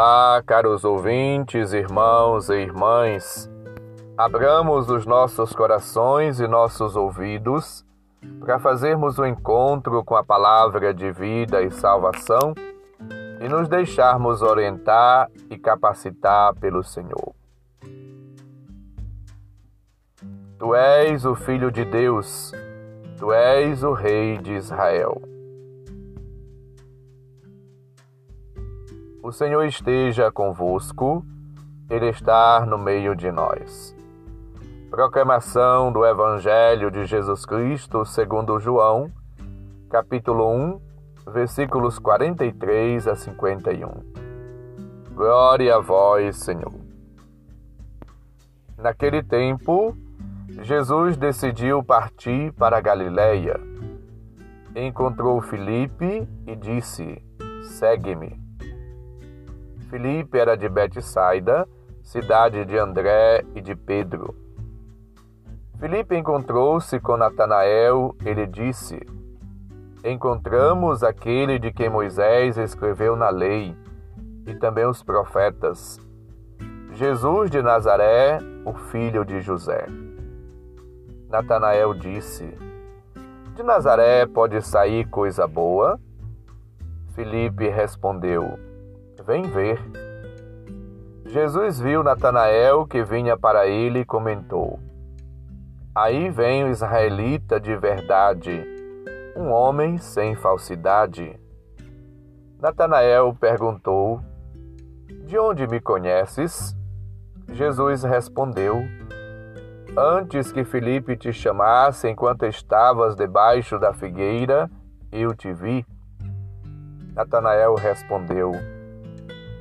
Olá, caros ouvintes, irmãos e irmãs. Abramos os nossos corações e nossos ouvidos para fazermos o um encontro com a palavra de vida e salvação e nos deixarmos orientar e capacitar pelo Senhor. Tu és o Filho de Deus, tu és o Rei de Israel. O Senhor esteja convosco, Ele está no meio de nós. Proclamação do Evangelho de Jesus Cristo segundo João, capítulo 1, versículos 43 a 51. Glória a vós, Senhor. Naquele tempo, Jesus decidiu partir para Galiléia. Encontrou Filipe e disse: Segue-me. Filipe era de Betsaida, cidade de André e de Pedro. Filipe encontrou-se com Natanael, ele disse: Encontramos aquele de quem Moisés escreveu na lei e também os profetas, Jesus de Nazaré, o filho de José. Natanael disse: De Nazaré pode sair coisa boa? Filipe respondeu: Vem ver. Jesus viu Natanael que vinha para ele e comentou: Aí vem o israelita de verdade, um homem sem falsidade. Natanael perguntou: De onde me conheces? Jesus respondeu: Antes que Felipe te chamasse, enquanto estavas debaixo da figueira, eu te vi. Natanael respondeu: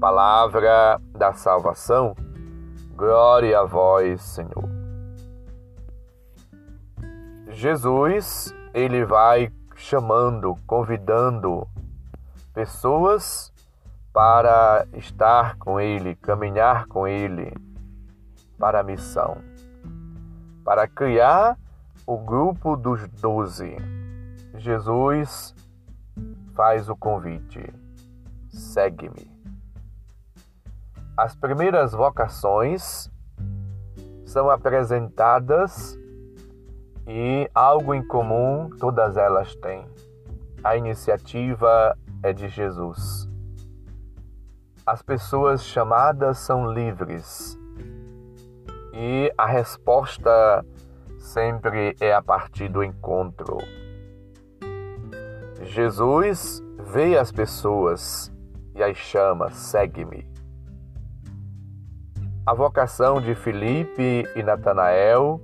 Palavra da salvação, glória a vós, Senhor. Jesus, ele vai chamando, convidando pessoas para estar com ele, caminhar com ele para a missão, para criar o grupo dos doze. Jesus faz o convite: segue-me. As primeiras vocações são apresentadas e algo em comum todas elas têm. A iniciativa é de Jesus. As pessoas chamadas são livres e a resposta sempre é a partir do encontro. Jesus vê as pessoas e as chama: segue-me. A vocação de Filipe e Natanael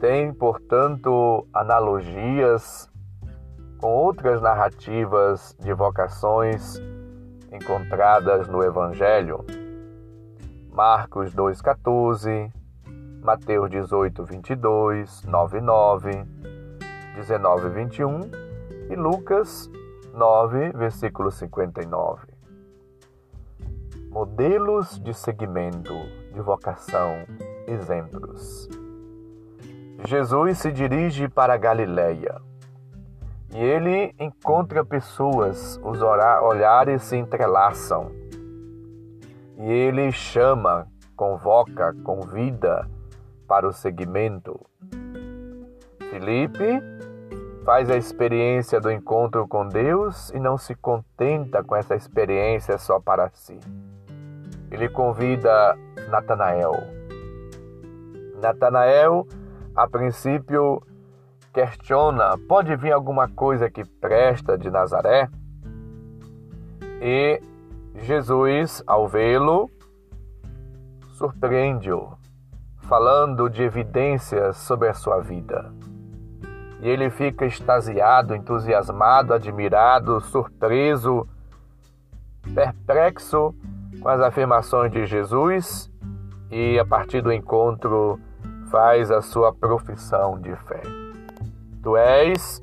tem, portanto, analogias com outras narrativas de vocações encontradas no Evangelho. Marcos 2,14, Mateus 18, 22, 9, 9, 19, 21 e Lucas 9, versículo 59. Modelos de segmento de vocação, exemplos. Jesus se dirige para Galiléia e ele encontra pessoas, os olhares se entrelaçam e ele chama, convoca, convida para o segmento. Felipe faz a experiência do encontro com Deus e não se contenta com essa experiência só para si. Ele convida Natanael. Natanael, a princípio, questiona: pode vir alguma coisa que presta de Nazaré? E Jesus, ao vê-lo, surpreende-o, falando de evidências sobre a sua vida. E ele fica extasiado, entusiasmado, admirado, surpreso, perplexo com as afirmações de Jesus e, a partir do encontro, faz a sua profissão de fé. Tu és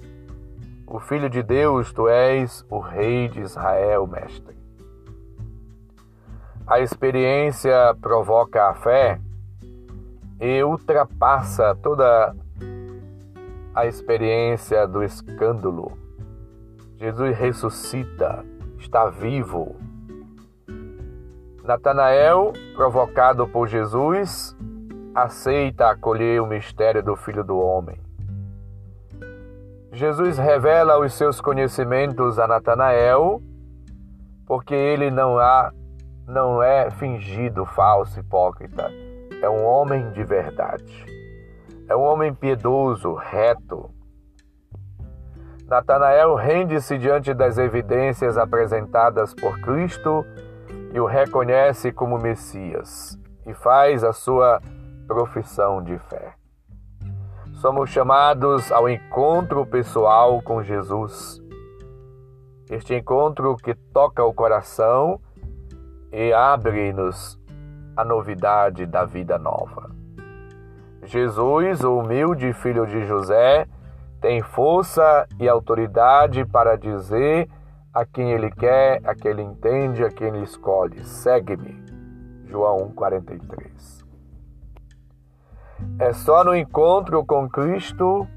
o Filho de Deus, tu és o Rei de Israel, Mestre. A experiência provoca a fé e ultrapassa toda a experiência do escândalo. Jesus ressuscita, está vivo. Natanael, provocado por Jesus, aceita acolher o mistério do Filho do Homem. Jesus revela os seus conhecimentos a Natanael, porque ele não há não é fingido, falso, hipócrita. É um homem de verdade. É um homem piedoso, reto. Natanael rende-se diante das evidências apresentadas por Cristo e o reconhece como Messias e faz a sua profissão de fé. Somos chamados ao encontro pessoal com Jesus. Este encontro que toca o coração e abre-nos a novidade da vida nova. Jesus, o humilde filho de José, tem força e autoridade para dizer a quem ele quer, a quem ele entende, a quem ele escolhe: segue-me. João 1,43. É só no encontro com Cristo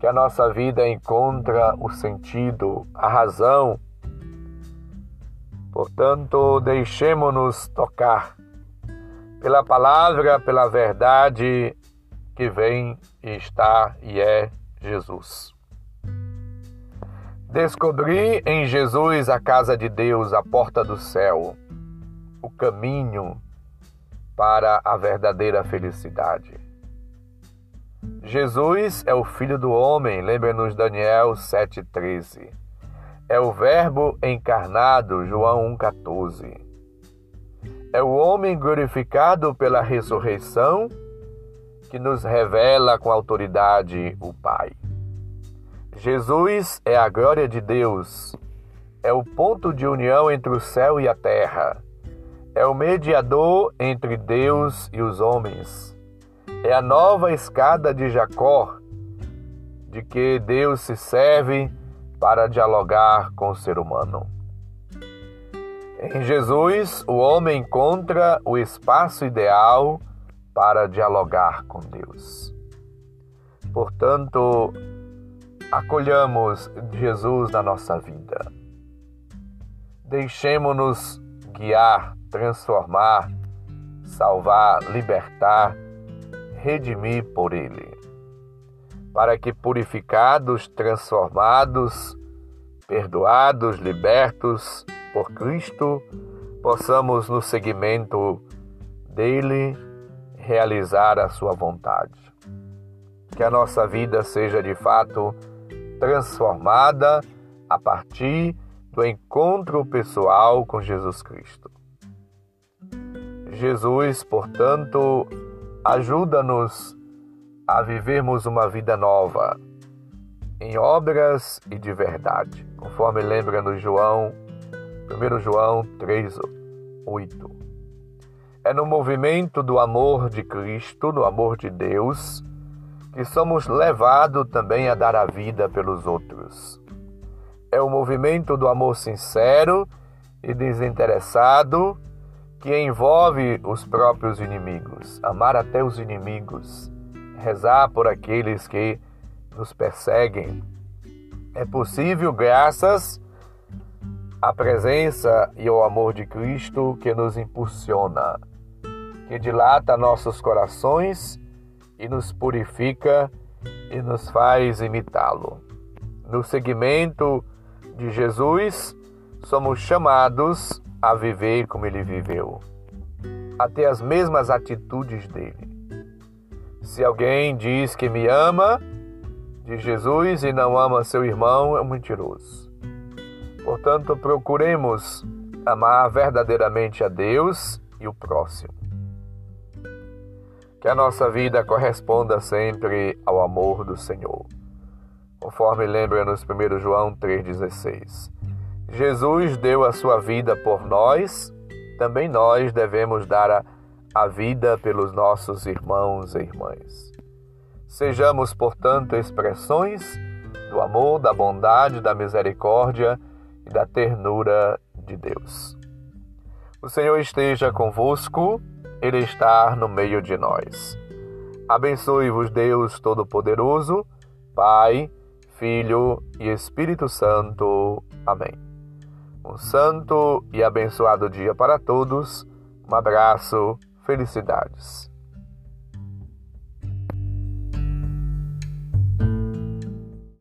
que a nossa vida encontra o sentido, a razão Portanto, deixemos-nos tocar pela palavra, pela verdade que vem e está e é Jesus. Descobri em Jesus a casa de Deus, a porta do céu, o caminho para a verdadeira felicidade. Jesus é o Filho do Homem, lembre-nos Daniel 7,13 é o Verbo encarnado, João 1,14. É o homem glorificado pela ressurreição que nos revela com autoridade o Pai. Jesus é a glória de Deus, é o ponto de união entre o céu e a terra, é o mediador entre Deus e os homens, é a nova escada de Jacó, de que Deus se serve para dialogar com o ser humano. Em Jesus, o homem encontra o espaço ideal para dialogar com Deus. Portanto, acolhamos Jesus na nossa vida. Deixemos-nos guiar, transformar, salvar, libertar, redimir por Ele para que purificados, transformados, perdoados, libertos por Cristo, possamos no seguimento dele realizar a sua vontade. Que a nossa vida seja de fato transformada a partir do encontro pessoal com Jesus Cristo. Jesus, portanto, ajuda-nos a vivermos uma vida nova em obras e de verdade, conforme lembra no João, 1 João 3, 8. É no movimento do amor de Cristo, no amor de Deus, que somos levados também a dar a vida pelos outros. É o movimento do amor sincero e desinteressado que envolve os próprios inimigos, amar até os inimigos rezar por aqueles que nos perseguem. É possível graças à presença e ao amor de Cristo que nos impulsiona, que dilata nossos corações e nos purifica e nos faz imitá-lo. No seguimento de Jesus, somos chamados a viver como ele viveu, a ter as mesmas atitudes dele se alguém diz que me ama de Jesus e não ama seu irmão, é um mentiroso. Portanto, procuremos amar verdadeiramente a Deus e o próximo. Que a nossa vida corresponda sempre ao amor do Senhor. Conforme lembra-nos 1 João 3,16. Jesus deu a sua vida por nós também nós devemos dar a, a vida pelos nossos irmãos e irmãs. Sejamos, portanto, expressões do amor, da bondade, da misericórdia e da ternura de Deus. O Senhor esteja convosco, Ele está no meio de nós. Abençoe-vos, Deus Todo-Poderoso, Pai, Filho e Espírito Santo. Amém. Um santo e abençoado dia para todos. Um abraço, felicidades.